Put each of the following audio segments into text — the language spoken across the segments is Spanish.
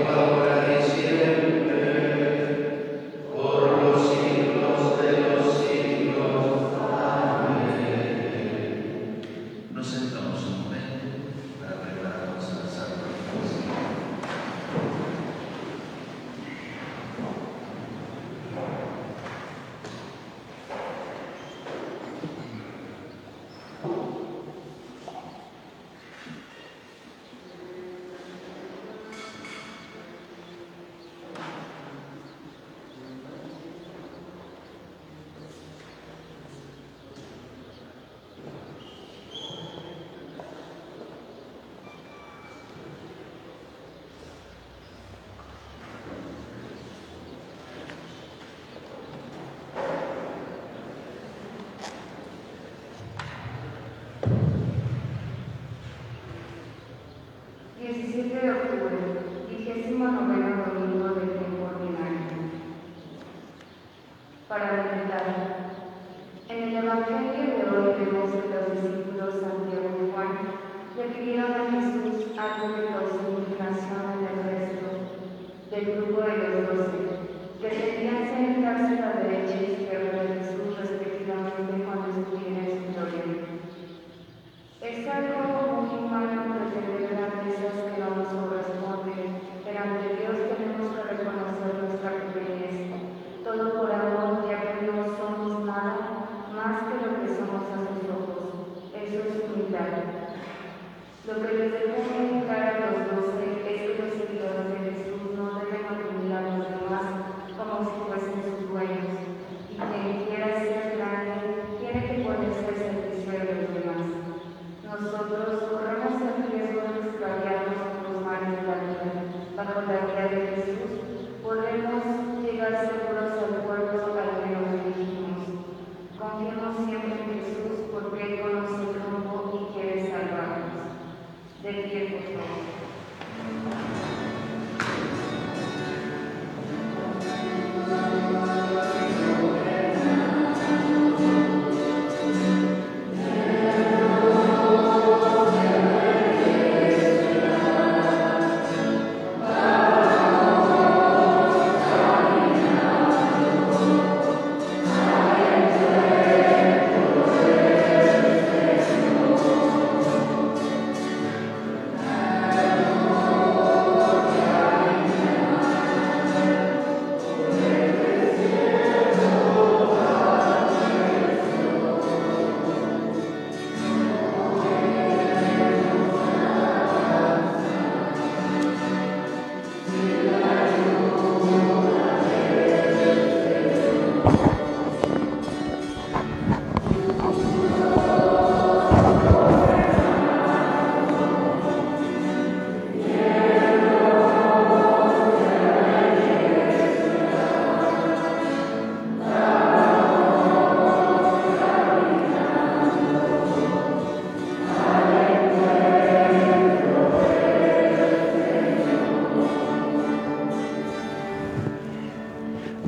Amen.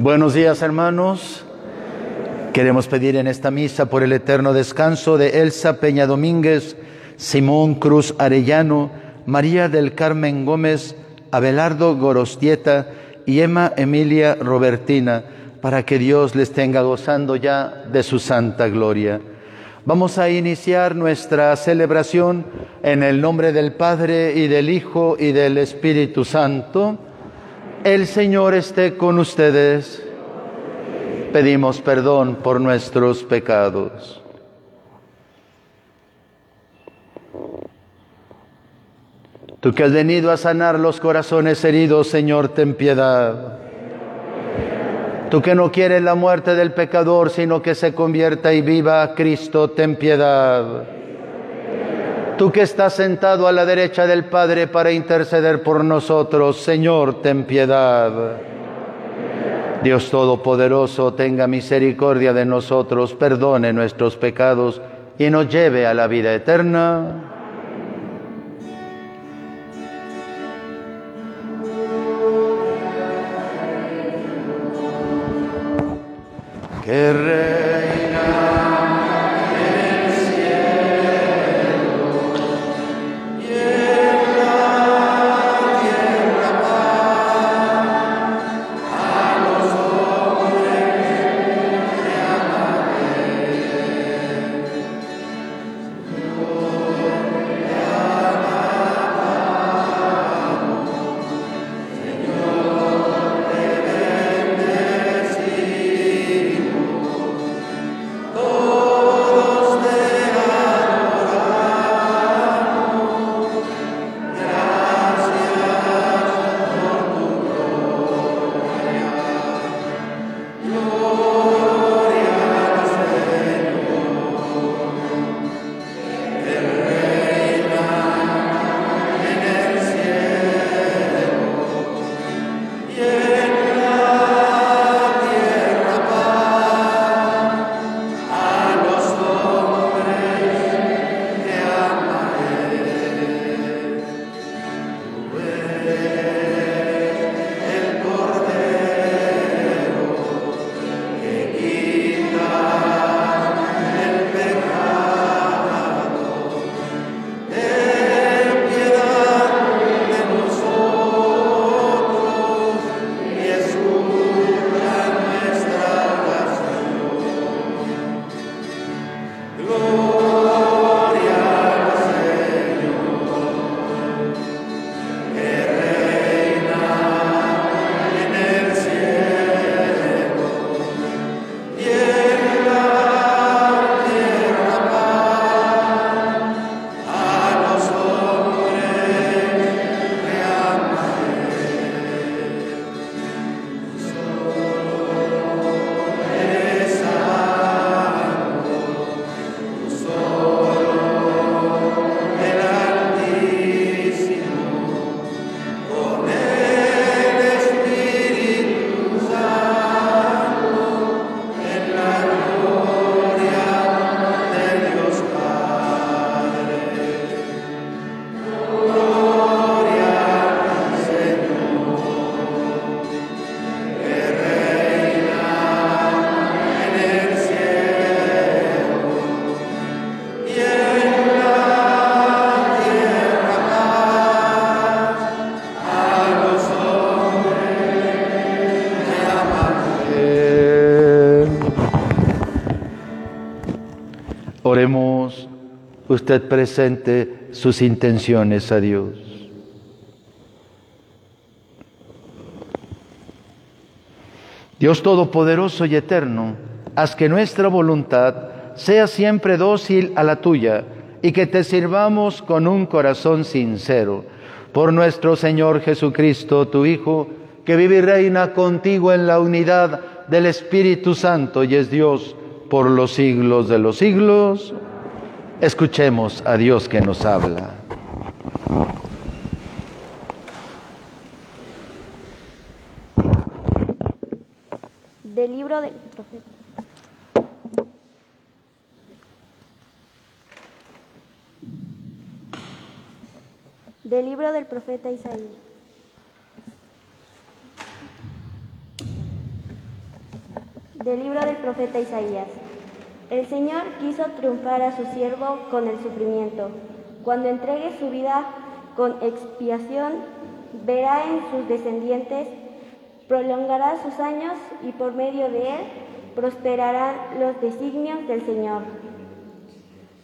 Buenos días hermanos. Queremos pedir en esta misa por el eterno descanso de Elsa Peña Domínguez, Simón Cruz Arellano, María del Carmen Gómez, Abelardo Gorostieta y Emma Emilia Robertina, para que Dios les tenga gozando ya de su santa gloria. Vamos a iniciar nuestra celebración en el nombre del Padre y del Hijo y del Espíritu Santo. El Señor esté con ustedes. Pedimos perdón por nuestros pecados. Tú que has venido a sanar los corazones heridos, Señor, ten piedad. Tú que no quieres la muerte del pecador, sino que se convierta y viva, Cristo, ten piedad. Tú que estás sentado a la derecha del Padre para interceder por nosotros, Señor, ten piedad. Dios Todopoderoso, tenga misericordia de nosotros, perdone nuestros pecados y nos lleve a la vida eterna. Que usted presente sus intenciones a Dios. Dios Todopoderoso y Eterno, haz que nuestra voluntad sea siempre dócil a la tuya y que te sirvamos con un corazón sincero. Por nuestro Señor Jesucristo, tu Hijo, que vive y reina contigo en la unidad del Espíritu Santo y es Dios por los siglos de los siglos. Escuchemos a Dios que nos habla. Del libro del profeta. Del libro del profeta Isaías. Del libro del profeta Isaías. El Señor quiso triunfar a su siervo con el sufrimiento. Cuando entregue su vida con expiación, verá en sus descendientes, prolongará sus años y por medio de él prosperarán los designios del Señor.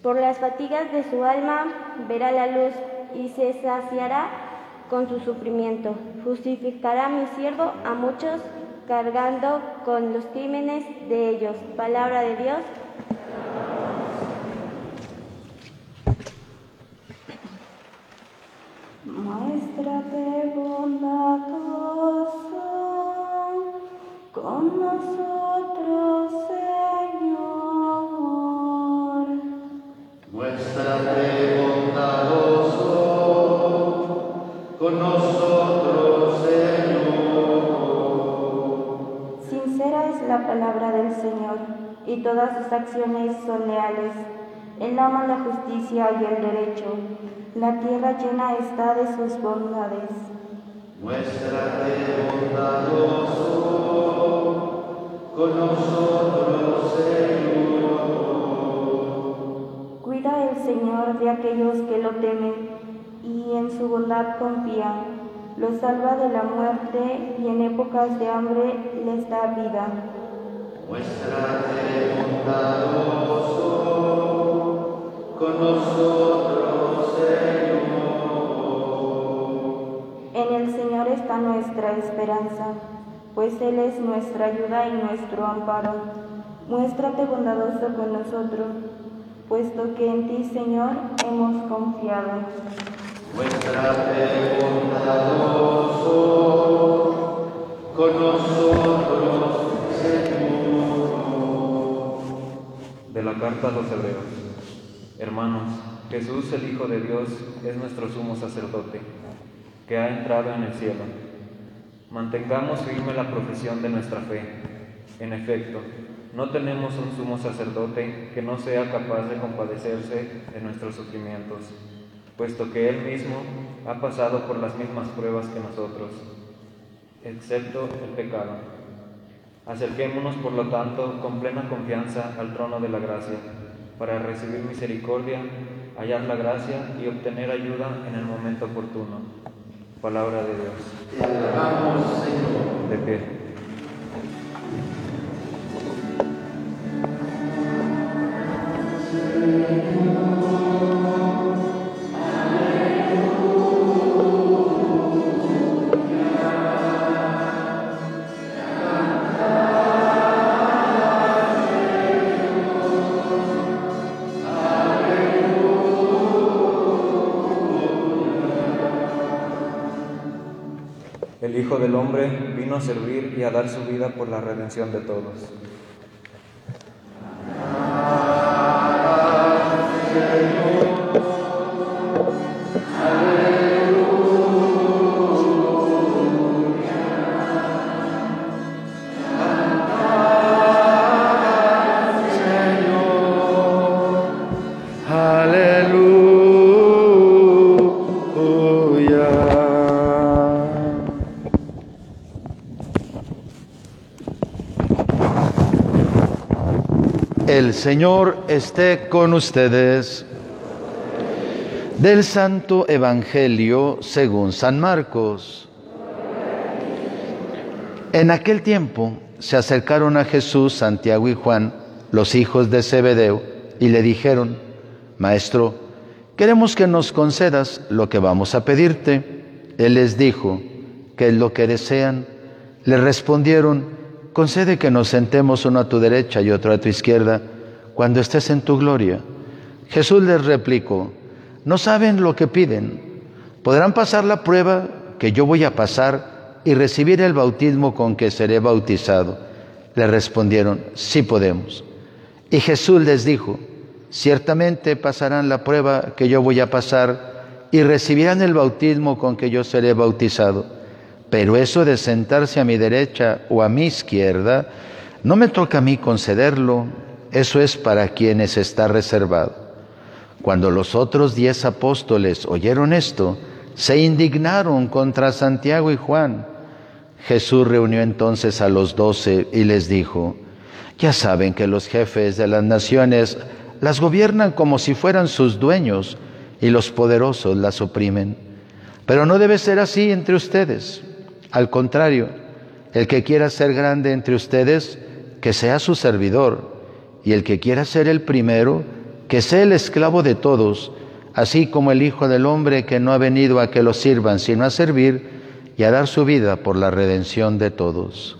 Por las fatigas de su alma verá la luz y se saciará con su sufrimiento. Justificará mi siervo a muchos cargando con los crímenes de ellos. Palabra de Dios. Muéstrate bondadoso con nosotros, Señor. Muéstrate bondadoso con nosotros, Señor. Sincera es la palabra del Señor y todas sus acciones son leales. Él ama la justicia y el derecho. La tierra llena está de sus bondades. Muéstrate bondadoso con nosotros, Señor. Cuida el Señor de aquellos que lo temen y en su bondad confían. Los salva de la muerte y en épocas de hambre les da vida. Nuestra esperanza, pues Él es nuestra ayuda y nuestro amparo. Muéstrate bondadoso con nosotros, puesto que en ti, Señor, hemos confiado. Muéstrate bondadoso con nosotros, De la carta a los hebreos. Hermanos, Jesús el Hijo de Dios es nuestro sumo sacerdote, que ha entrado en el cielo. Mantengamos firme la profesión de nuestra fe. En efecto, no tenemos un sumo sacerdote que no sea capaz de compadecerse de nuestros sufrimientos, puesto que Él mismo ha pasado por las mismas pruebas que nosotros, excepto el pecado. Acerquémonos, por lo tanto, con plena confianza al trono de la gracia, para recibir misericordia, hallar la gracia y obtener ayuda en el momento oportuno. Palabra de Dios. Te alabamos, Señor. De pie. Hijo del Hombre vino a servir y a dar su vida por la redención de todos. Señor esté con ustedes. Del Santo Evangelio según San Marcos. En aquel tiempo se acercaron a Jesús, Santiago y Juan, los hijos de Zebedeo, y le dijeron, Maestro, queremos que nos concedas lo que vamos a pedirte. Él les dijo, ¿qué es lo que desean? Le respondieron, concede que nos sentemos uno a tu derecha y otro a tu izquierda cuando estés en tu gloria. Jesús les replicó, no saben lo que piden. ¿Podrán pasar la prueba que yo voy a pasar y recibir el bautismo con que seré bautizado? Le respondieron, sí podemos. Y Jesús les dijo, ciertamente pasarán la prueba que yo voy a pasar y recibirán el bautismo con que yo seré bautizado. Pero eso de sentarse a mi derecha o a mi izquierda, no me toca a mí concederlo, eso es para quienes está reservado. Cuando los otros diez apóstoles oyeron esto, se indignaron contra Santiago y Juan. Jesús reunió entonces a los doce y les dijo, ya saben que los jefes de las naciones las gobiernan como si fueran sus dueños y los poderosos las oprimen. Pero no debe ser así entre ustedes. Al contrario, el que quiera ser grande entre ustedes, que sea su servidor, y el que quiera ser el primero, que sea el esclavo de todos, así como el Hijo del Hombre que no ha venido a que lo sirvan, sino a servir y a dar su vida por la redención de todos.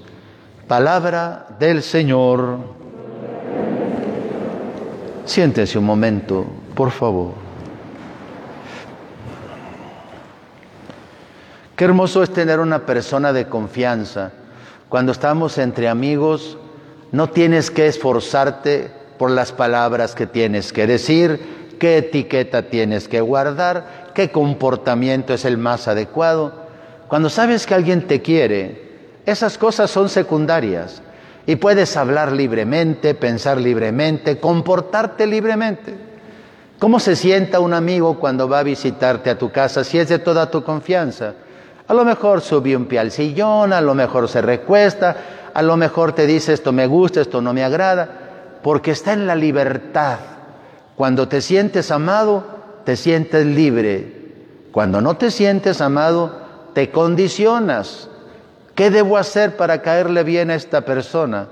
Palabra del Señor. Siéntese un momento, por favor. Qué hermoso es tener una persona de confianza. Cuando estamos entre amigos, no tienes que esforzarte por las palabras que tienes que decir, qué etiqueta tienes que guardar, qué comportamiento es el más adecuado. Cuando sabes que alguien te quiere, esas cosas son secundarias y puedes hablar libremente, pensar libremente, comportarte libremente. ¿Cómo se sienta un amigo cuando va a visitarte a tu casa si es de toda tu confianza? A lo mejor sube un pie al sillón, a lo mejor se recuesta, a lo mejor te dice esto me gusta, esto no me agrada, porque está en la libertad. Cuando te sientes amado, te sientes libre. Cuando no te sientes amado, te condicionas. ¿Qué debo hacer para caerle bien a esta persona?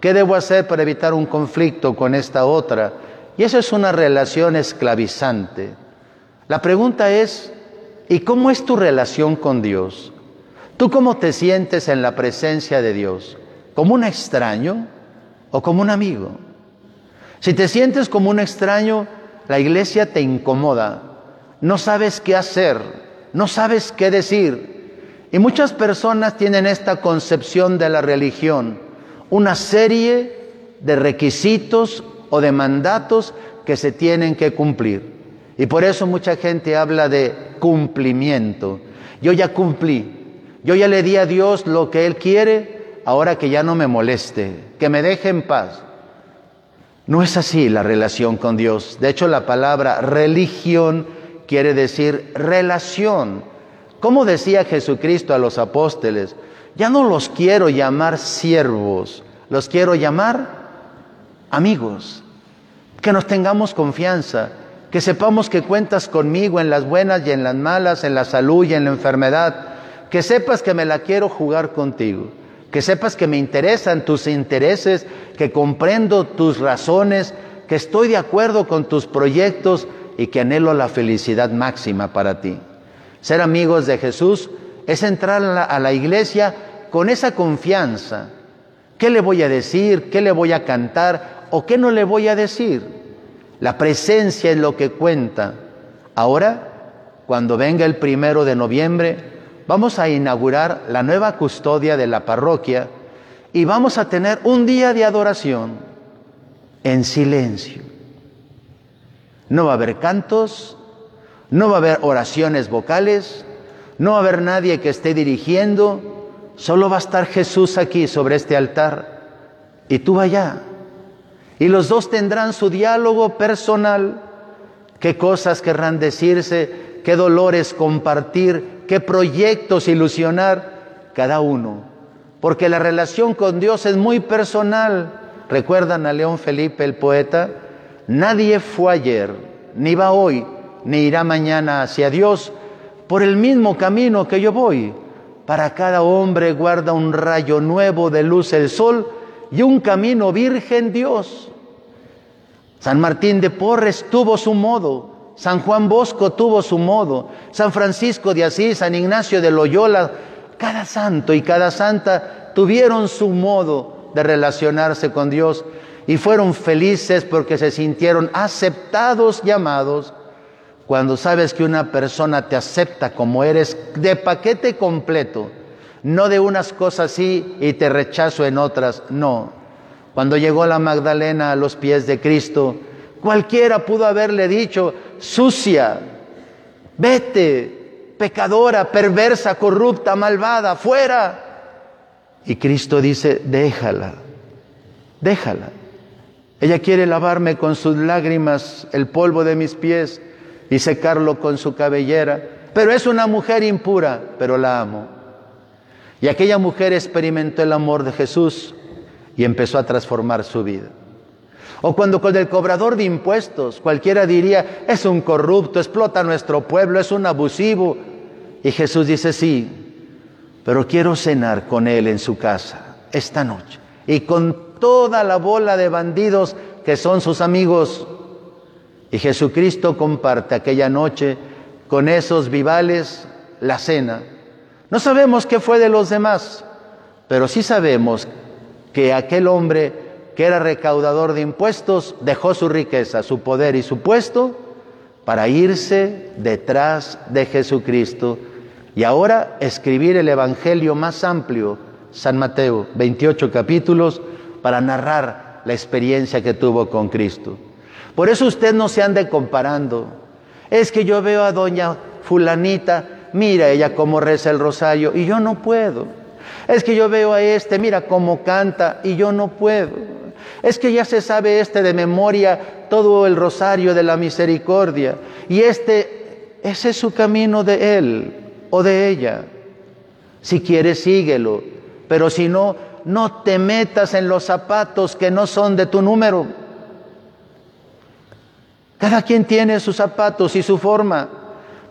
¿Qué debo hacer para evitar un conflicto con esta otra? Y eso es una relación esclavizante. La pregunta es, ¿y cómo es tu relación con Dios? ¿Tú cómo te sientes en la presencia de Dios? ¿Como un extraño o como un amigo? Si te sientes como un extraño, la iglesia te incomoda. No sabes qué hacer, no sabes qué decir, y muchas personas tienen esta concepción de la religión, una serie de requisitos o de mandatos que se tienen que cumplir. Y por eso mucha gente habla de cumplimiento. Yo ya cumplí, yo ya le di a Dios lo que Él quiere, ahora que ya no me moleste, que me deje en paz. No es así la relación con Dios. De hecho, la palabra religión quiere decir relación. ¿Cómo decía Jesucristo a los apóstoles? Ya no los quiero llamar siervos, los quiero llamar amigos. Que nos tengamos confianza, que sepamos que cuentas conmigo en las buenas y en las malas, en la salud y en la enfermedad. Que sepas que me la quiero jugar contigo. Que sepas que me interesan tus intereses, que comprendo tus razones, que estoy de acuerdo con tus proyectos y que anhelo la felicidad máxima para ti. Ser amigos de Jesús es entrar a la, iglesia con esa confianza. ¿Qué le voy a decir? ¿Qué le voy a cantar? ¿O qué no le voy a decir? La presencia es lo que cuenta. Ahora, cuando venga el primero de noviembre, vamos a inaugurar la nueva custodia de la parroquia y vamos a tener un día de adoración en silencio. No va a haber cantos, no va a haber oraciones vocales, no va a haber nadie que esté dirigiendo, solo va a estar Jesús aquí sobre este altar y tú allá. Y los dos tendrán su diálogo personal, qué cosas querrán decirse, qué dolores compartir, qué proyectos ilusionar cada uno. Porque la relación con Dios es muy personal. ¿Recuerdan a León Felipe el poeta? Nadie fue ayer, ni va hoy ni irá mañana hacia Dios por el mismo camino que yo voy. Para cada hombre guarda un rayo nuevo de luz el sol y un camino virgen Dios. San Martín de Porres tuvo su modo, San Juan Bosco tuvo su modo, San Francisco de Asís, San Ignacio de Loyola, cada santo y cada santa tuvieron su modo de relacionarse con Dios y fueron felices porque se sintieron aceptados y amados. Cuando sabes que una persona te acepta como eres de paquete completo, no de unas cosas sí y te rechazo en otras, no. Cuando llegó la Magdalena a los pies de Cristo, cualquiera pudo haberle dicho, sucia, vete, pecadora, perversa, corrupta, malvada, fuera. Y Cristo dice, déjala, déjala. Ella quiere lavarme con sus lágrimas el polvo de mis pies y secarlo con su cabellera, pero es una mujer impura, pero la amo. Y aquella mujer experimentó el amor de Jesús y empezó a transformar su vida. O cuando con el cobrador de impuestos cualquiera diría, es un corrupto, explota nuestro pueblo, es un abusivo. Y Jesús dice, sí, pero quiero cenar con él en su casa esta noche. Y con toda la bola de bandidos que son sus amigos. Y Jesucristo comparte aquella noche con esos vivales la cena. No sabemos qué fue de los demás, pero sí sabemos que aquel hombre que era recaudador de impuestos dejó su riqueza, su poder y su puesto para irse detrás de Jesucristo y ahora escribir el Evangelio más amplio, San Mateo, 28 capítulos, para narrar la experiencia que tuvo con Cristo. Por eso usted no se ande comparando. Es que yo veo a doña fulanita, mira ella cómo reza el rosario y yo no puedo. Es que yo veo a este, mira cómo canta y yo no puedo. Es que ya se sabe este de memoria todo el rosario de la misericordia y este, ese es su camino de él o de ella. Si quieres, síguelo, pero si no, no te metas en los zapatos que no son de tu número. Cada quien tiene sus zapatos y su forma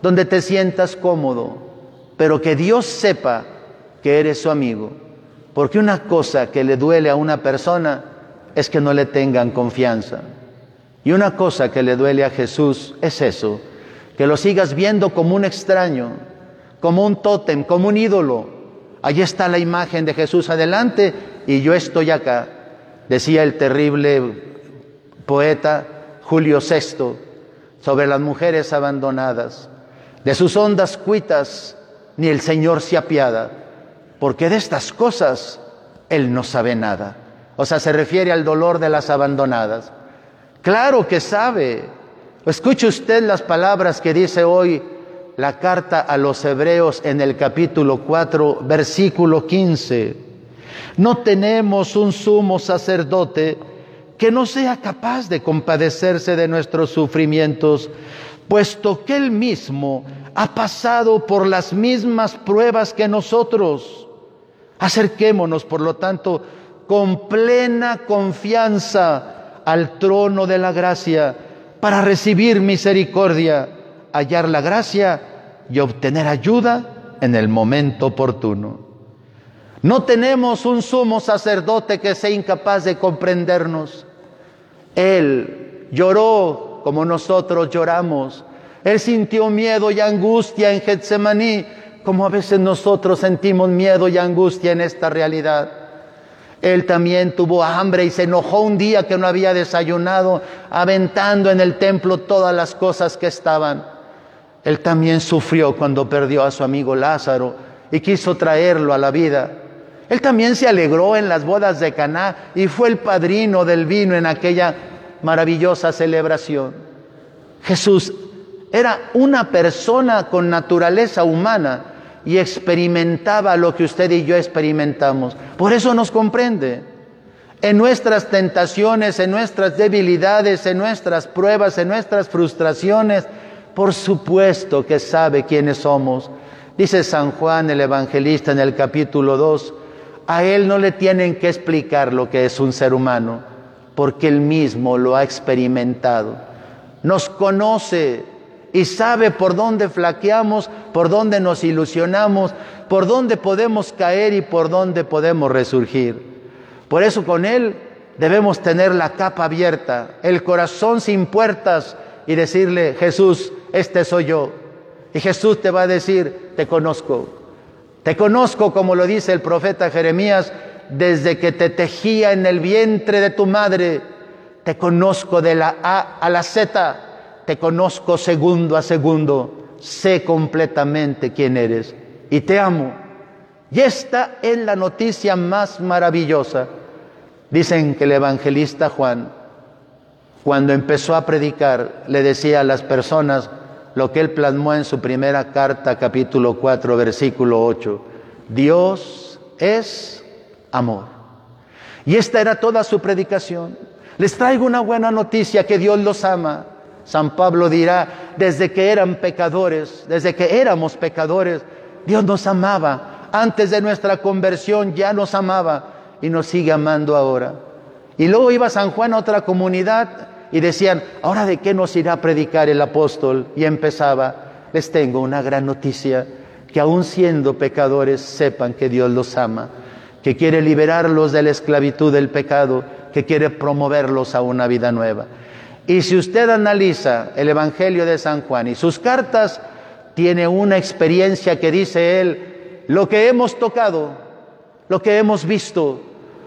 donde te sientas cómodo, pero que Dios sepa que eres su amigo. Porque una cosa que le duele a una persona es que no le tengan confianza. Y una cosa que le duele a Jesús es eso, que lo sigas viendo como un extraño, como un tótem, como un ídolo, Allí está la imagen de Jesús adelante y yo estoy acá, decía el terrible poeta Julio VI sobre las mujeres abandonadas. De sus ondas cuitas ni el Señor se apiada, porque de estas cosas Él no sabe nada. O sea, se refiere al dolor de las abandonadas. Claro que sabe. Escuche usted las palabras que dice hoy la carta a los hebreos en el capítulo 4, versículo 15. No tenemos un sumo sacerdote que no sea capaz de compadecerse de nuestros sufrimientos, puesto que él mismo ha pasado por las mismas pruebas que nosotros. Acerquémonos, por lo tanto, con plena confianza al trono de la gracia para recibir misericordia, hallar la gracia y obtener ayuda en el momento oportuno. No tenemos un sumo sacerdote que sea incapaz de comprendernos. Él lloró como nosotros lloramos. Él sintió miedo y angustia en Getsemaní, como a veces nosotros sentimos miedo y angustia en esta realidad. Él también tuvo hambre y se enojó un día que no había desayunado, aventando en el templo todas las cosas que estaban. Él también sufrió cuando perdió a su amigo Lázaro y quiso traerlo a la vida. Él también se alegró en las bodas de Caná y fue el padrino del vino en aquella maravillosa celebración. Jesús era una persona con naturaleza humana y experimentaba lo que usted y yo experimentamos. Por eso nos comprende. En nuestras tentaciones, en nuestras debilidades, en nuestras pruebas, en nuestras frustraciones, por supuesto que sabe quiénes somos. Dice San Juan el Evangelista en el capítulo 2, a él no le tienen que explicar lo que es un ser humano, porque él mismo lo ha experimentado. Nos conoce y sabe por dónde flaqueamos, por dónde nos ilusionamos, por dónde podemos caer y por dónde podemos resurgir. Por eso con él debemos tener la capa abierta, el corazón sin puertas y decirle, Jesús, este soy yo. Y Jesús te va a decir, te conozco. Te conozco, como lo dice el profeta Jeremías, desde que te tejía en el vientre de tu madre. Te conozco de la A a la Z. Te conozco segundo a segundo. Sé completamente quién eres. Y te amo. Y esta es la noticia más maravillosa. Dicen que el evangelista Juan, cuando empezó a predicar, le decía a las personas, lo que él plasmó en su primera carta, capítulo 4, versículo 8. Dios es amor. Y esta era toda su predicación. Les traigo una buena noticia, que Dios los ama. San Pablo dirá, desde que eran pecadores, desde que éramos pecadores, Dios nos amaba. Antes de nuestra conversión ya nos amaba y nos sigue amando ahora. Y luego iba San Juan a otra comunidad y decían, ahora de qué nos irá a predicar el apóstol? Y empezaba, les tengo una gran noticia, que aun siendo pecadores sepan que Dios los ama, que quiere liberarlos de la esclavitud del pecado, que quiere promoverlos a una vida nueva. Y si usted analiza el Evangelio de San Juan y sus cartas, tiene una experiencia que dice él, lo que hemos tocado, lo que hemos visto,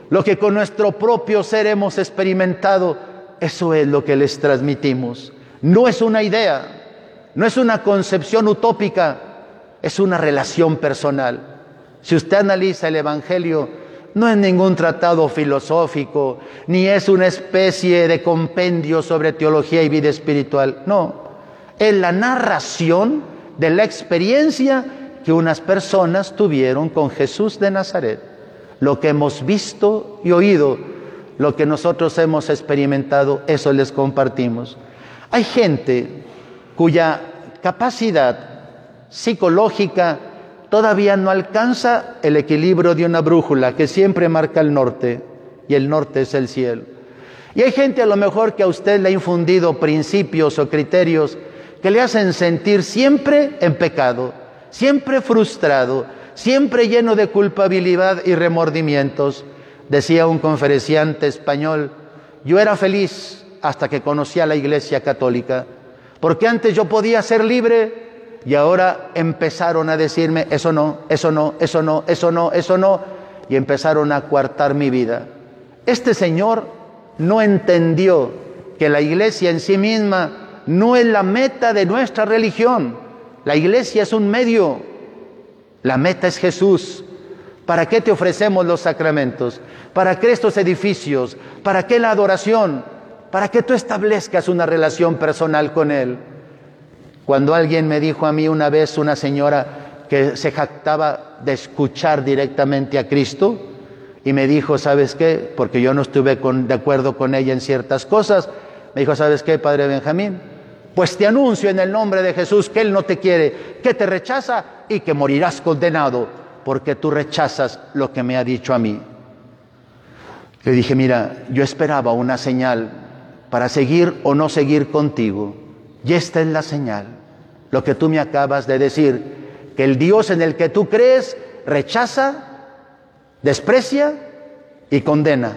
lo que con nuestro propio ser hemos experimentado, eso es lo que les transmitimos. No es una idea, no es una concepción utópica, es una relación personal. Si usted analiza el Evangelio, no es ningún tratado filosófico, ni es una especie de compendio sobre teología y vida espiritual. No, es la narración de la experiencia que unas personas tuvieron con Jesús de Nazaret. Lo que hemos visto y oído lo que nosotros hemos experimentado, eso les compartimos. Hay gente cuya capacidad psicológica todavía no alcanza el equilibrio de una brújula que siempre marca el norte y el norte es el cielo. Y hay gente a lo mejor que a usted le ha infundido principios o criterios que le hacen sentir siempre en pecado, siempre frustrado, siempre lleno de culpabilidad y remordimientos. Decía un conferenciante español, yo era feliz hasta que conocí a la Iglesia Católica, porque antes yo podía ser libre y ahora empezaron a decirme, eso no, eso no, eso no, eso no, eso no, y empezaron a coartar mi vida. Este señor no entendió que la Iglesia en sí misma no es la meta de nuestra religión, la Iglesia es un medio, la meta es Jesús. ¿Para qué te ofrecemos los sacramentos? ¿Para qué estos edificios? ¿Para qué la adoración? Para que tú establezcas una relación personal con Él. Cuando alguien me dijo a mí una vez, una señora que se jactaba de escuchar directamente a Cristo, y me dijo, ¿sabes qué? Porque yo no estuve de acuerdo con ella en ciertas cosas. Me dijo, ¿sabes qué, Padre Benjamín? Pues te anuncio en el nombre de Jesús que Él no te quiere, que te rechaza y que morirás condenado porque tú rechazas lo que me ha dicho a mí. Le dije, mira, yo esperaba una señal para seguir o no seguir contigo. Y esta es la señal. Lo que tú me acabas de decir, que el Dios en el que tú crees rechaza, desprecia y condena.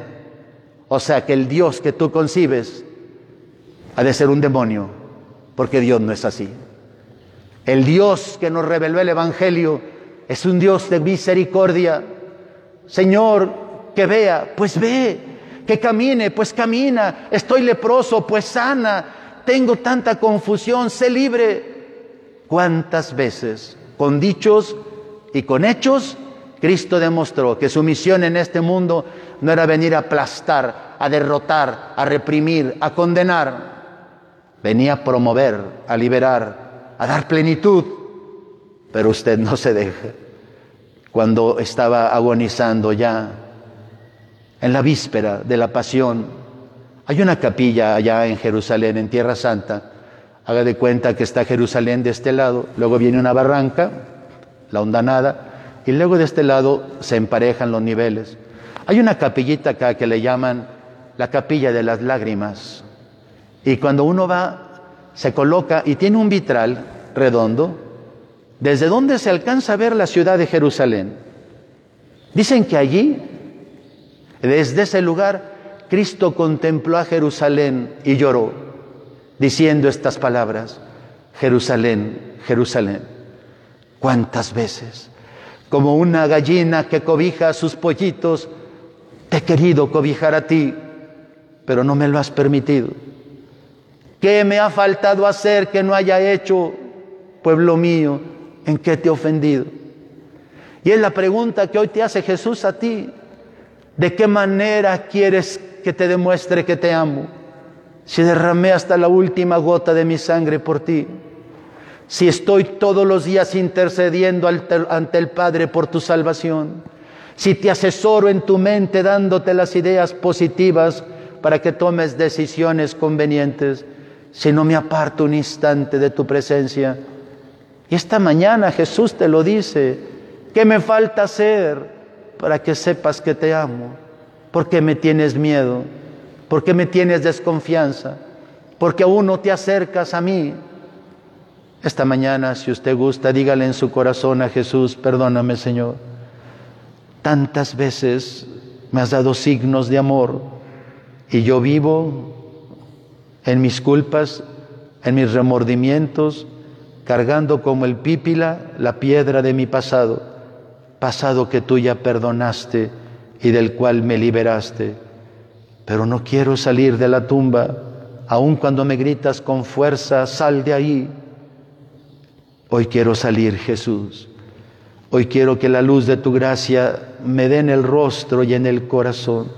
O sea que el Dios que tú concibes ha de ser un demonio, porque Dios no es así. El Dios que nos reveló el Evangelio es un Dios de misericordia. Señor, que vea, pues ve, que camine, pues camina, estoy leproso, pues sana, tengo tanta confusión, sé libre. ¿Cuántas veces, con dichos y con hechos, Cristo demostró que su misión en este mundo no era venir a aplastar, a derrotar, a reprimir, a condenar. Venía a promover, a liberar, a dar plenitud pero usted no se deja. Cuando estaba agonizando ya, en la víspera de la pasión, hay una capilla allá en Jerusalén, en Tierra Santa. Haga de cuenta que está Jerusalén de este lado, luego viene una barranca, la hondanada, y luego de este lado se emparejan los niveles. Hay una capillita acá que le llaman la capilla de las lágrimas. Y cuando uno va, se coloca y tiene un vitral redondo desde donde se alcanza a ver la ciudad de Jerusalén. Dicen que allí, desde ese lugar, Cristo contempló a Jerusalén y lloró, diciendo estas palabras, Jerusalén, Jerusalén, ¿cuántas veces? Como una gallina que cobija a sus pollitos, te he querido cobijar a ti, pero no me lo has permitido. ¿Qué me ha faltado hacer que no haya hecho, pueblo mío? ¿En qué te he ofendido? Y es la pregunta que hoy te hace Jesús a ti. ¿De qué manera quieres que te demuestre que te amo? Si derramé hasta la última gota de mi sangre por ti. Si estoy todos los días intercediendo ante el Padre por tu salvación. Si te asesoro en tu mente dándote las ideas positivas para que tomes decisiones convenientes. Si no me aparto un instante de tu presencia. Y esta mañana Jesús te lo dice. ¿Qué me falta hacer para que sepas que te amo? ¿Por qué me tienes miedo? ¿Por qué me tienes desconfianza? Porque aún no te acercas a mí. Esta mañana, si usted gusta, dígale en su corazón a Jesús, perdóname Señor. Tantas veces me has dado signos de amor y yo vivo en mis culpas, en mis remordimientos, cargando como el pípila la piedra de mi pasado, pasado que tú ya perdonaste y del cual me liberaste. Pero no quiero salir de la tumba, aun cuando me gritas con fuerza, sal de ahí. Hoy quiero salir, Jesús. Hoy quiero que la luz de tu gracia me dé en el rostro y en el corazón.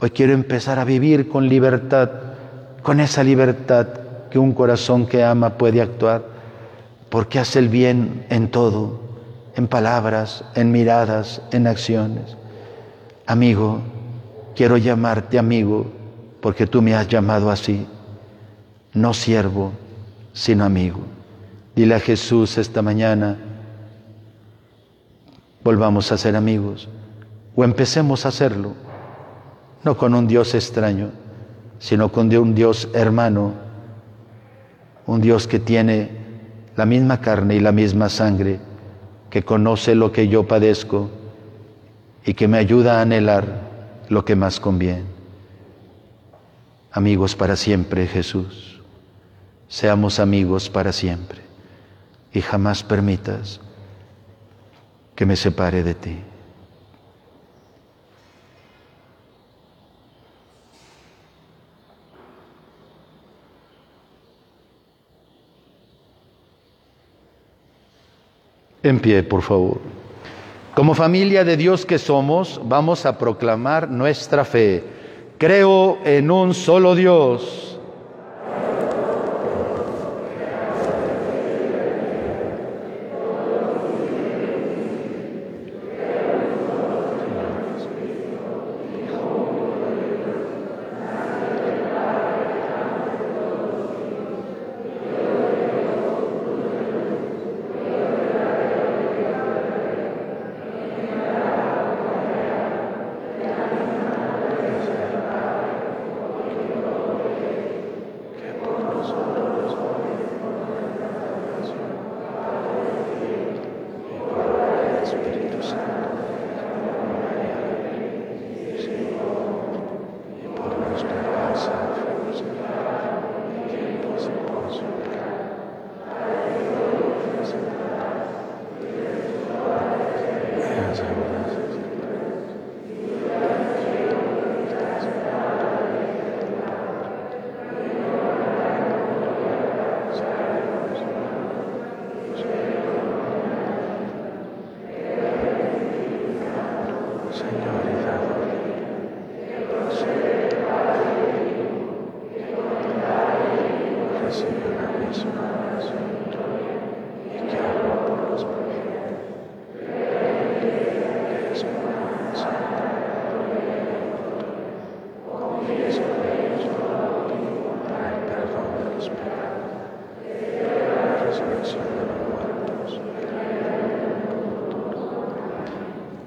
Hoy quiero empezar a vivir con libertad, con esa libertad que un corazón que ama puede actuar, porque hace el bien en todo, en palabras, en miradas, en acciones. Amigo, quiero llamarte amigo porque tú me has llamado así, no siervo, sino amigo. Dile a Jesús esta mañana, volvamos a ser amigos o empecemos a hacerlo, no con un Dios extraño, sino con un Dios hermano, un Dios que tiene la misma carne y la misma sangre, que conoce lo que yo padezco y que me ayuda a anhelar lo que más conviene. Amigos para siempre, Jesús. Seamos amigos para siempre y jamás permitas que me separe de ti. En pie, por favor. Como familia de Dios que somos, vamos a proclamar nuestra fe. Creo en un solo Dios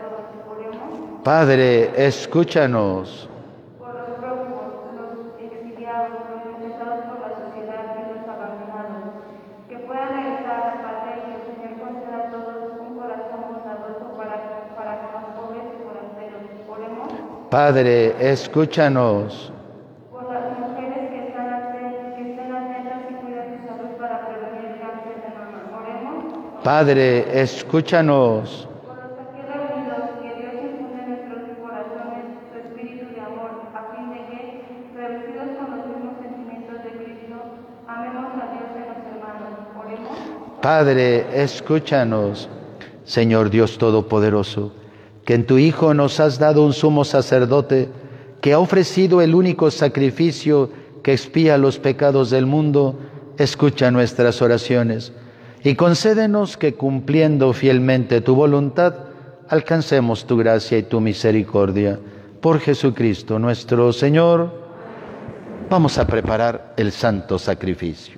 todos, oremos. Padre, escúchanos. por los prófugos, los exiliados, los rechazados por la sociedad y los abandonados, que puedan regresar a la patria y que el Señor conceda a todos un corazón bondadoso para, para con los pobres y forasteros. Oremos Padre, escúchanos. por las mujeres que están, aten- que estén atentas y cuiden su salud para prevenir el cáncer de mama. Oremos Padre, escúchanos. por los aquí reunidos, que Dios infunde en nuestros corazones su espíritu de amor, a fin de que, revestidos con los mismos sentimientos de Cristo, amemos a Dios y a los hermanos. Oremos. Padre, escúchanos. Señor Dios Todopoderoso, que en tu Hijo nos has dado un sumo sacerdote que ha ofrecido el único sacrificio que expía los pecados del mundo, escucha nuestras oraciones y concédenos que cumpliendo fielmente tu voluntad, alcancemos tu gracia y tu misericordia. Por Jesucristo nuestro Señor, vamos a preparar el santo sacrificio.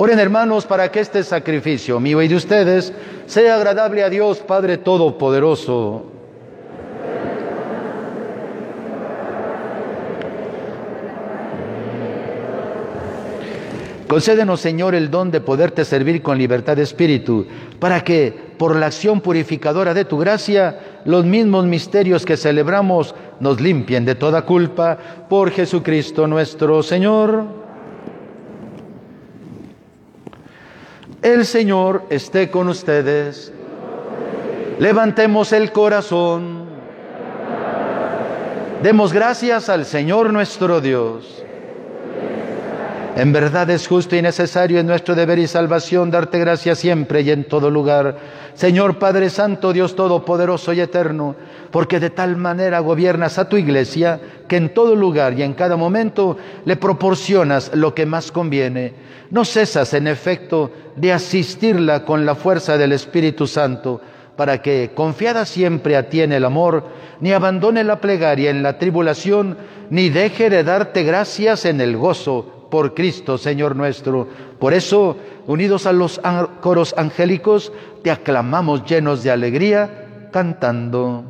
Oren hermanos para que este sacrificio mío y de ustedes sea agradable a Dios Padre Todopoderoso. Concédenos, Señor, el don de poderte servir con libertad de espíritu, para que, por la acción purificadora de tu gracia, los mismos misterios que celebramos nos limpien de toda culpa por Jesucristo nuestro Señor. El Señor esté con ustedes. Levantemos el corazón. Demos gracias al Señor nuestro Dios. En verdad es justo y necesario en nuestro deber y salvación darte gracias siempre y en todo lugar. Señor Padre Santo, Dios Todopoderoso y Eterno, porque de tal manera gobiernas a tu iglesia que en todo lugar y en cada momento le proporcionas lo que más conviene. No cesas, en efecto, de asistirla con la fuerza del Espíritu Santo, para que, confiada siempre a ti en el amor, ni abandone la plegaria en la tribulación, ni deje de darte gracias en el gozo por Cristo, Señor nuestro. Por eso, unidos a los coros angélicos, te aclamamos llenos de alegría, cantando.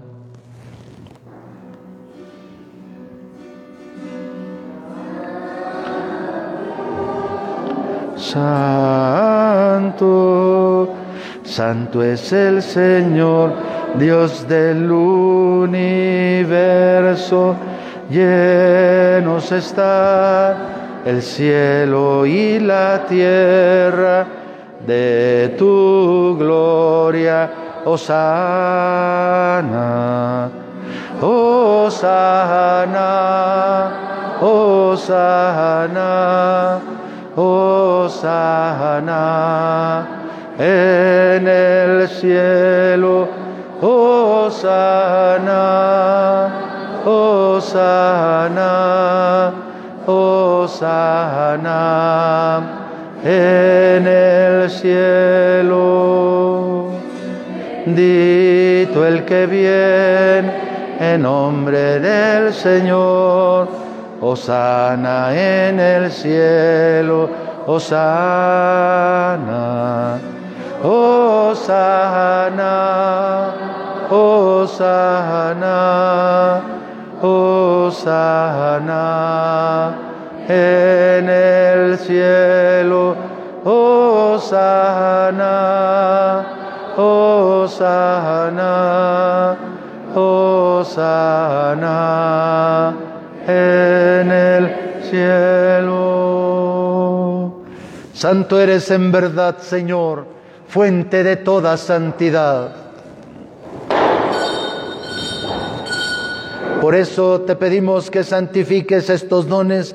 Santo, santo es el Señor, Dios del universo, llenos está el cielo y la tierra de tu gloria, Osana, Osana, Osana. Osana en el cielo, Osana, Osana, Osana en el cielo. Dito el que viene en nombre del Señor. Osana en el cielo, Osana, Osana, Osana, Osana en el cielo, Osana, Osana, Osana en el cielo. Santo eres en verdad, Señor, fuente de toda santidad. Por eso te pedimos que santifiques estos dones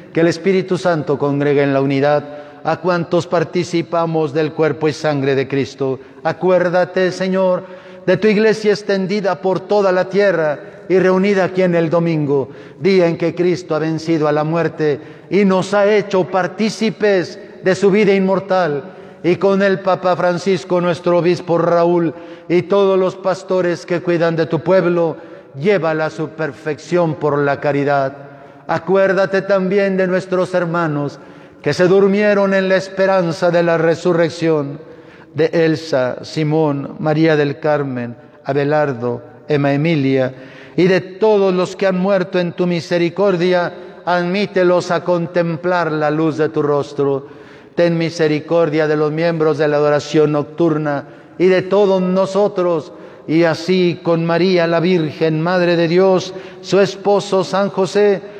que el Espíritu Santo congregue en la unidad a cuantos participamos del cuerpo y sangre de Cristo. Acuérdate, Señor, de tu iglesia extendida por toda la tierra y reunida aquí en el domingo, día en que Cristo ha vencido a la muerte y nos ha hecho partícipes de su vida inmortal. Y con el Papa Francisco, nuestro obispo Raúl, y todos los pastores que cuidan de tu pueblo, llévala a su perfección por la caridad Acuérdate también de nuestros hermanos que se durmieron en la esperanza de la resurrección, de Elsa, Simón, María del Carmen, Abelardo, Emma Emilia, y de todos los que han muerto en tu misericordia, admítelos a contemplar la luz de tu rostro. Ten misericordia de los miembros de la adoración nocturna y de todos nosotros, y así con María la Virgen, Madre de Dios, su esposo San José,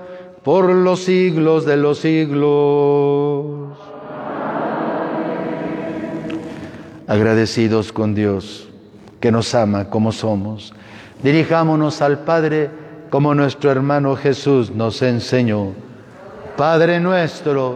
por los siglos de los siglos. Agradecidos con Dios, que nos ama como somos, dirijámonos al Padre como nuestro hermano Jesús nos enseñó. Padre nuestro,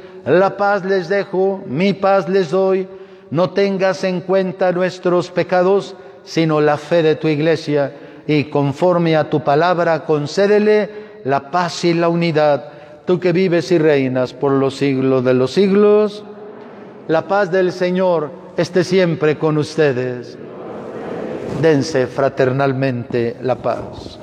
la paz les dejo, mi paz les doy. No tengas en cuenta nuestros pecados, sino la fe de tu iglesia, y conforme a tu palabra concédele la paz y la unidad, tú que vives y reinas por los siglos de los siglos. La paz del Señor esté siempre con ustedes. Dense fraternalmente la paz.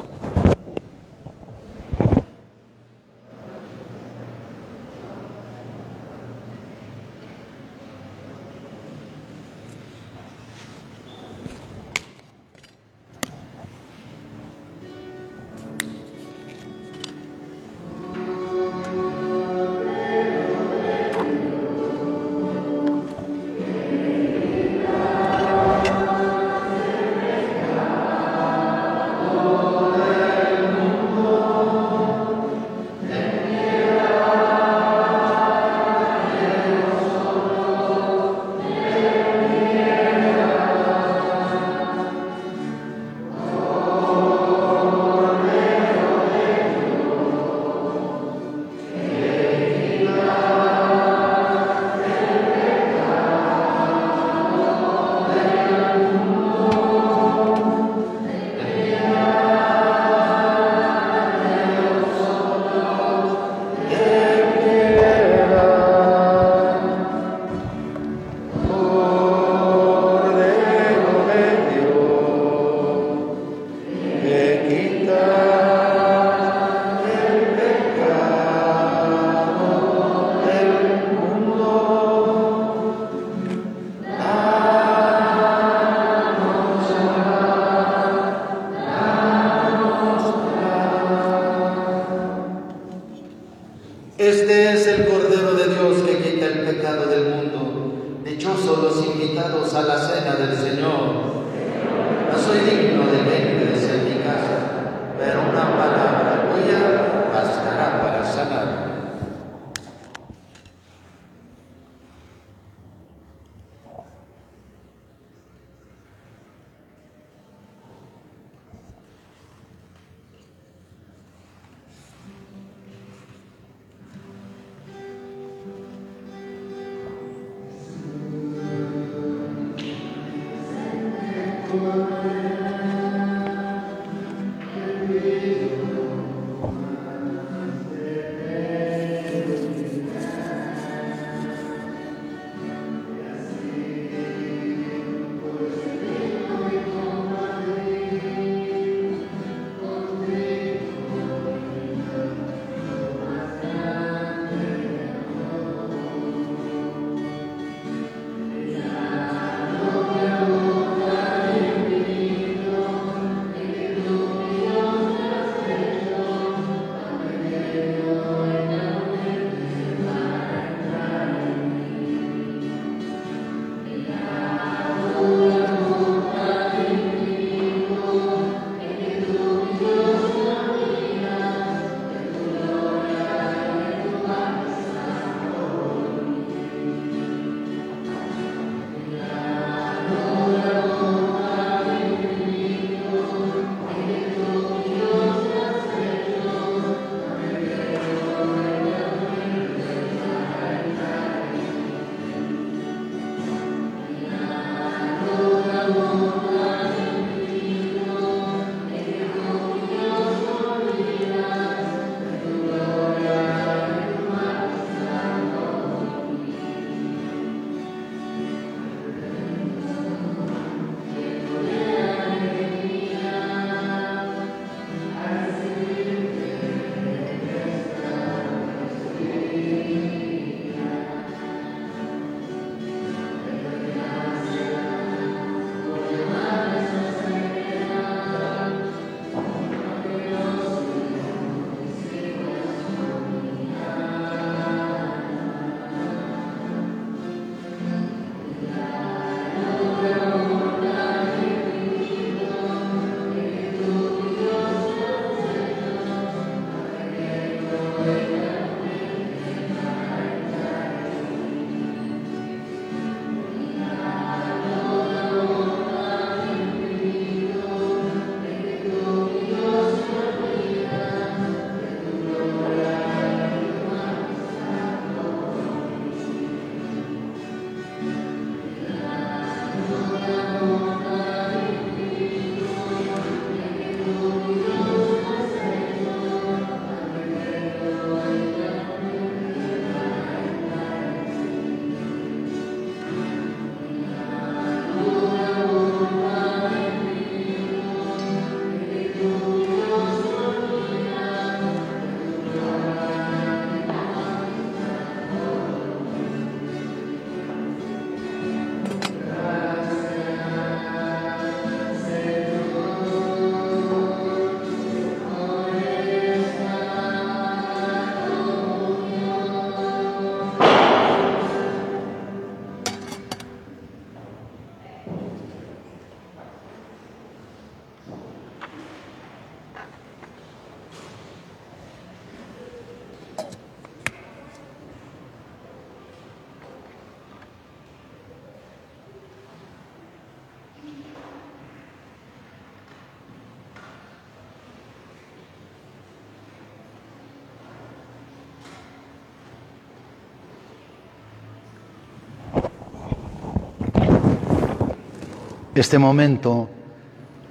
Este momento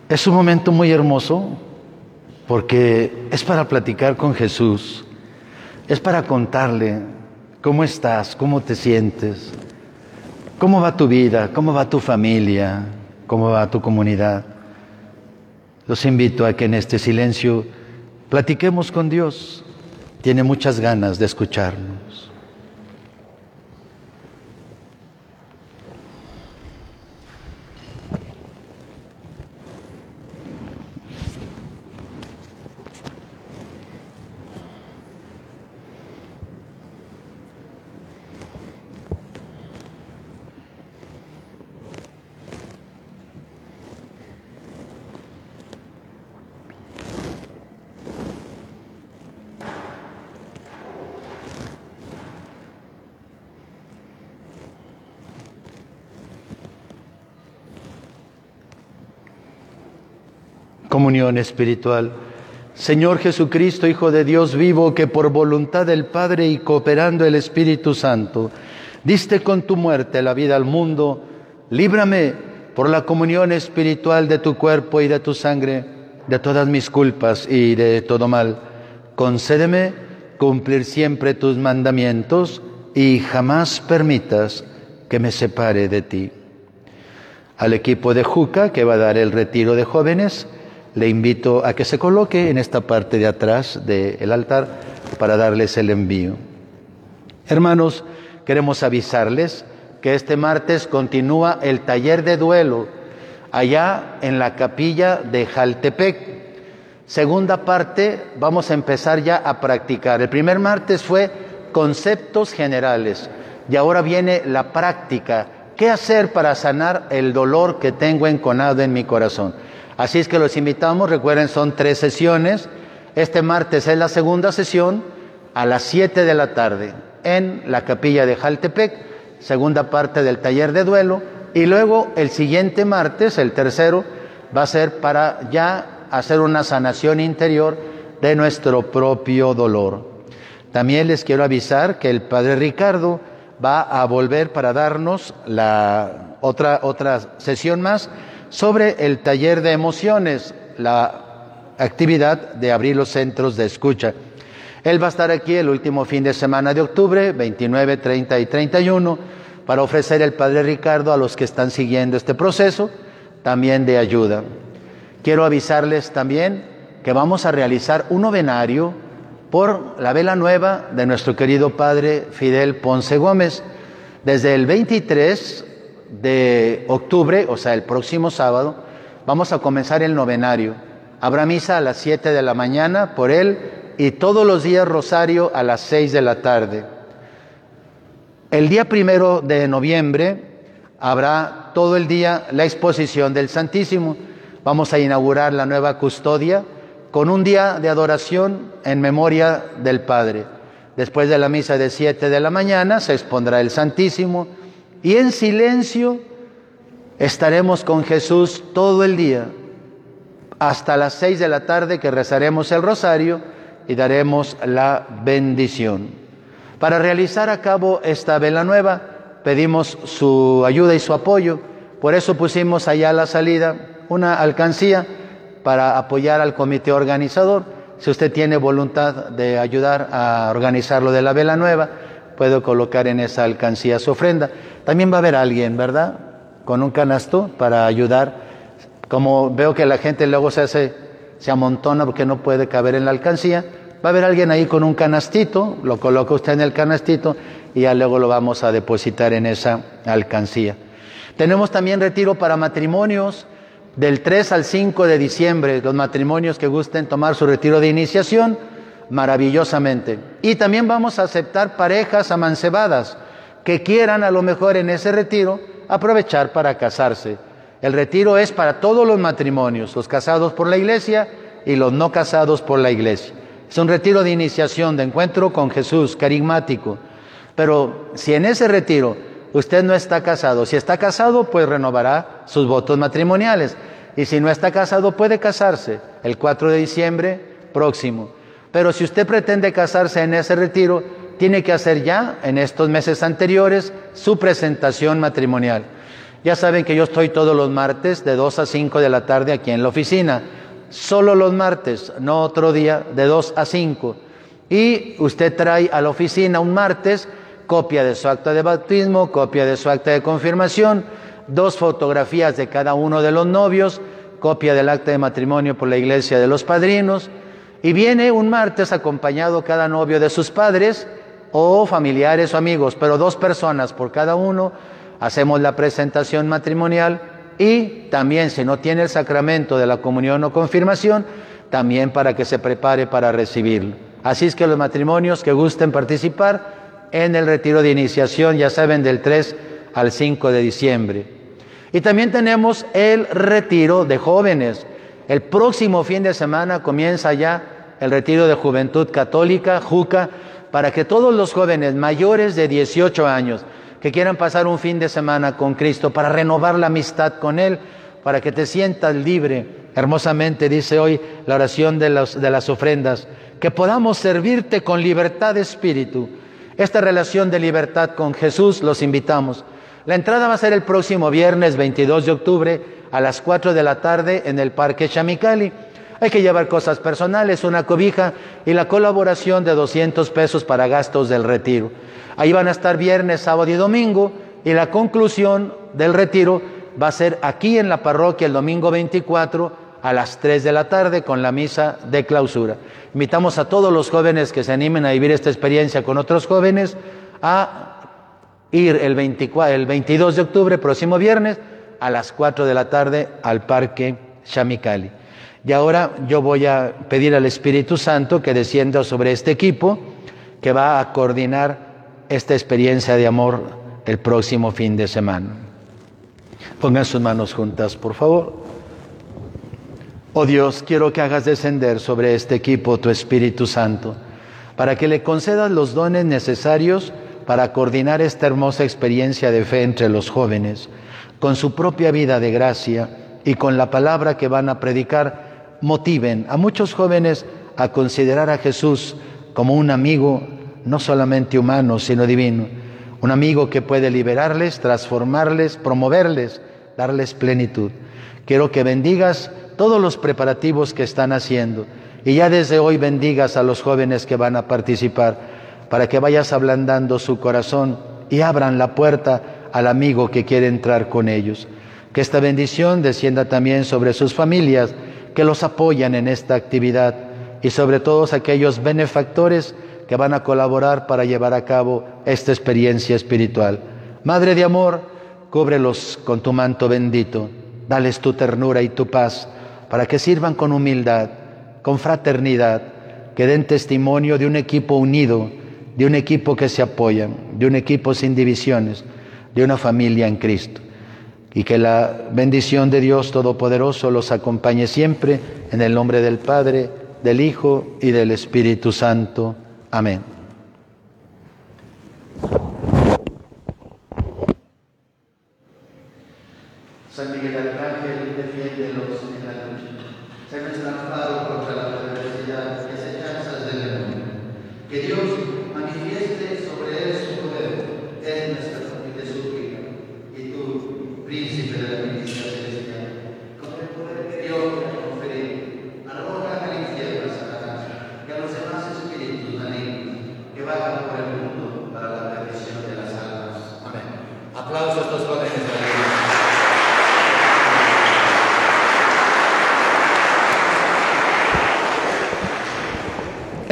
es un momento muy hermoso porque es para platicar con Jesús, es para contarle cómo estás, cómo te sientes, cómo va tu vida, cómo va tu familia, cómo va tu comunidad. Los invito a que en este silencio platiquemos con Dios. Tiene muchas ganas de escucharnos. Espiritual. Señor Jesucristo, Hijo de Dios vivo, que por voluntad del Padre y cooperando el Espíritu Santo, diste con tu muerte la vida al mundo, líbrame por la comunión espiritual de tu cuerpo y de tu sangre, de todas mis culpas y de todo mal. Concédeme cumplir siempre tus mandamientos y jamás permitas que me separe de ti. Al equipo de Juca, que va a dar el retiro de jóvenes, le invito a que se coloque en esta parte de atrás del altar para darles el envío. Hermanos, queremos avisarles que este martes continúa el taller de duelo allá en la capilla de Jaltepec. Segunda parte, vamos a empezar ya a practicar. El primer martes fue conceptos generales y ahora viene la práctica. ¿Qué hacer para sanar el dolor que tengo enconado en mi corazón? Así es que los invitamos, recuerden, son tres sesiones. Este martes es la segunda sesión a las 7 de la tarde en la capilla de Jaltepec, segunda parte del taller de duelo. Y luego el siguiente martes, el tercero, va a ser para ya hacer una sanación interior de nuestro propio dolor. También les quiero avisar que el Padre Ricardo va a volver para darnos la otra, otra sesión más sobre el taller de emociones, la actividad de abrir los centros de escucha. Él va a estar aquí el último fin de semana de octubre, 29, 30 y 31, para ofrecer el Padre Ricardo a los que están siguiendo este proceso, también de ayuda. Quiero avisarles también que vamos a realizar un novenario por la vela nueva de nuestro querido Padre Fidel Ponce Gómez. Desde el 23 de octubre, o sea, el próximo sábado, vamos a comenzar el novenario. Habrá misa a las 7 de la mañana por él y todos los días rosario a las 6 de la tarde. El día primero de noviembre habrá todo el día la exposición del Santísimo. Vamos a inaugurar la nueva custodia con un día de adoración en memoria del Padre. Después de la misa de 7 de la mañana se expondrá el Santísimo y en silencio estaremos con Jesús todo el día, hasta las seis de la tarde que rezaremos el rosario y daremos la bendición. Para realizar a cabo esta vela nueva, pedimos su ayuda y su apoyo. Por eso pusimos allá a la salida una alcancía para apoyar al comité organizador. Si usted tiene voluntad de ayudar a organizar lo de la vela nueva, puedo colocar en esa alcancía su ofrenda. También va a haber alguien, ¿verdad? Con un canasto para ayudar. Como veo que la gente luego se hace, se amontona porque no puede caber en la alcancía, va a haber alguien ahí con un canastito, lo coloca usted en el canastito y ya luego lo vamos a depositar en esa alcancía. Tenemos también retiro para matrimonios del 3 al 5 de diciembre, los matrimonios que gusten tomar su retiro de iniciación maravillosamente. Y también vamos a aceptar parejas amancebadas que quieran a lo mejor en ese retiro aprovechar para casarse. El retiro es para todos los matrimonios, los casados por la iglesia y los no casados por la iglesia. Es un retiro de iniciación, de encuentro con Jesús, carismático. Pero si en ese retiro usted no está casado, si está casado, pues renovará sus votos matrimoniales. Y si no está casado, puede casarse el 4 de diciembre próximo. Pero si usted pretende casarse en ese retiro, tiene que hacer ya, en estos meses anteriores, su presentación matrimonial. Ya saben que yo estoy todos los martes de 2 a 5 de la tarde aquí en la oficina. Solo los martes, no otro día, de 2 a 5. Y usted trae a la oficina un martes copia de su acta de bautismo, copia de su acta de confirmación, dos fotografías de cada uno de los novios, copia del acta de matrimonio por la iglesia de los padrinos, y viene un martes acompañado cada novio de sus padres o familiares o amigos, pero dos personas por cada uno, hacemos la presentación matrimonial y también si no tiene el sacramento de la comunión o confirmación, también para que se prepare para recibirlo. Así es que los matrimonios que gusten participar en el retiro de iniciación, ya saben, del 3 al 5 de diciembre. Y también tenemos el retiro de jóvenes. El próximo fin de semana comienza ya el retiro de juventud católica, JUCA, para que todos los jóvenes mayores de 18 años que quieran pasar un fin de semana con Cristo, para renovar la amistad con Él, para que te sientas libre. Hermosamente dice hoy la oración de, las ofrendas, que podamos servirte con libertad de espíritu. Esta relación de libertad con Jesús los invitamos. La entrada va a ser el próximo viernes 22 de octubre a las 4 de la tarde en el Parque Chamicali. Hay que llevar cosas personales, una cobija y la colaboración de 200 pesos para gastos del retiro. Ahí van a estar viernes, sábado y domingo y la conclusión del retiro va a ser aquí en la parroquia el domingo 24 a las 3 de la tarde con la misa de clausura. Invitamos a todos los jóvenes que se animen a vivir esta experiencia con otros jóvenes a ir el, 24, el 22 de octubre, próximo viernes, a las 4 de la tarde al Parque Chamicali. Y ahora yo voy a pedir al Espíritu Santo que descienda sobre este equipo que va a coordinar esta experiencia de amor el próximo fin de semana. Pongan sus manos juntas, por favor. Oh Dios, quiero que hagas descender sobre este equipo tu Espíritu Santo, para que le concedas los dones necesarios para coordinar esta hermosa experiencia de fe entre los jóvenes, con su propia vida de gracia y con la palabra que van a predicar motiven a muchos jóvenes a considerar a Jesús como un amigo no solamente humano, sino divino, un amigo que puede liberarles, transformarles, promoverles, darles plenitud. Quiero que bendigas todos los preparativos que están haciendo y ya desde hoy bendigas a los jóvenes que van a participar para que vayas ablandando su corazón y abran la puerta al amigo que quiere entrar con ellos. Que esta bendición descienda también sobre sus familias, que los apoyan en esta actividad y sobre todos aquellos benefactores que van a colaborar para llevar a cabo esta experiencia espiritual. Madre de amor, cúbrelos con tu manto bendito, dales tu ternura y tu paz, para que sirvan con humildad, con fraternidad, que den testimonio de un equipo unido, de un equipo que se apoya, de un equipo sin divisiones, de una familia en Cristo y que la bendición de Dios Todopoderoso los acompañe siempre en el nombre del Padre, del Hijo y del Espíritu Santo. Amén. San Miguel Arcángel, defiéndelos en la lucha. Sé nuestro amparo contra la adversidad y acechanzas del demonio. Que Dios manifieste sobre él su poder. Es nuestra y te suplica. Y tú, príncipe de la milicia celestial, con el poder que Dios te ha conferido, arroja al infierno a Satanás y a los demás espíritus malignos que vagan por el mundo para la perdición de las almas. Amén. Aplausos a estos jóvenes de la iglesia.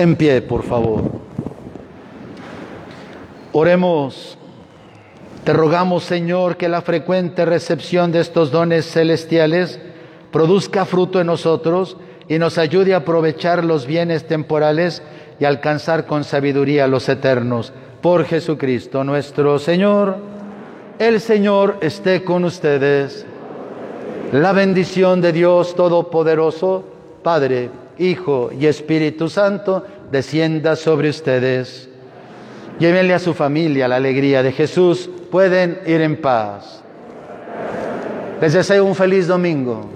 En pie, por favor. Oremos. Te rogamos, Señor, que la frecuente recepción de estos dones celestiales produzca fruto en nosotros y nos ayude a aprovechar los bienes temporales y alcanzar con sabiduría los eternos. Por Jesucristo nuestro Señor. El Señor esté con ustedes. La bendición de Dios Todopoderoso, Padre, Hijo y Espíritu Santo, descienda sobre ustedes. Llévenle a su familia la alegría de Jesús. Pueden ir en paz. Les deseo un feliz domingo.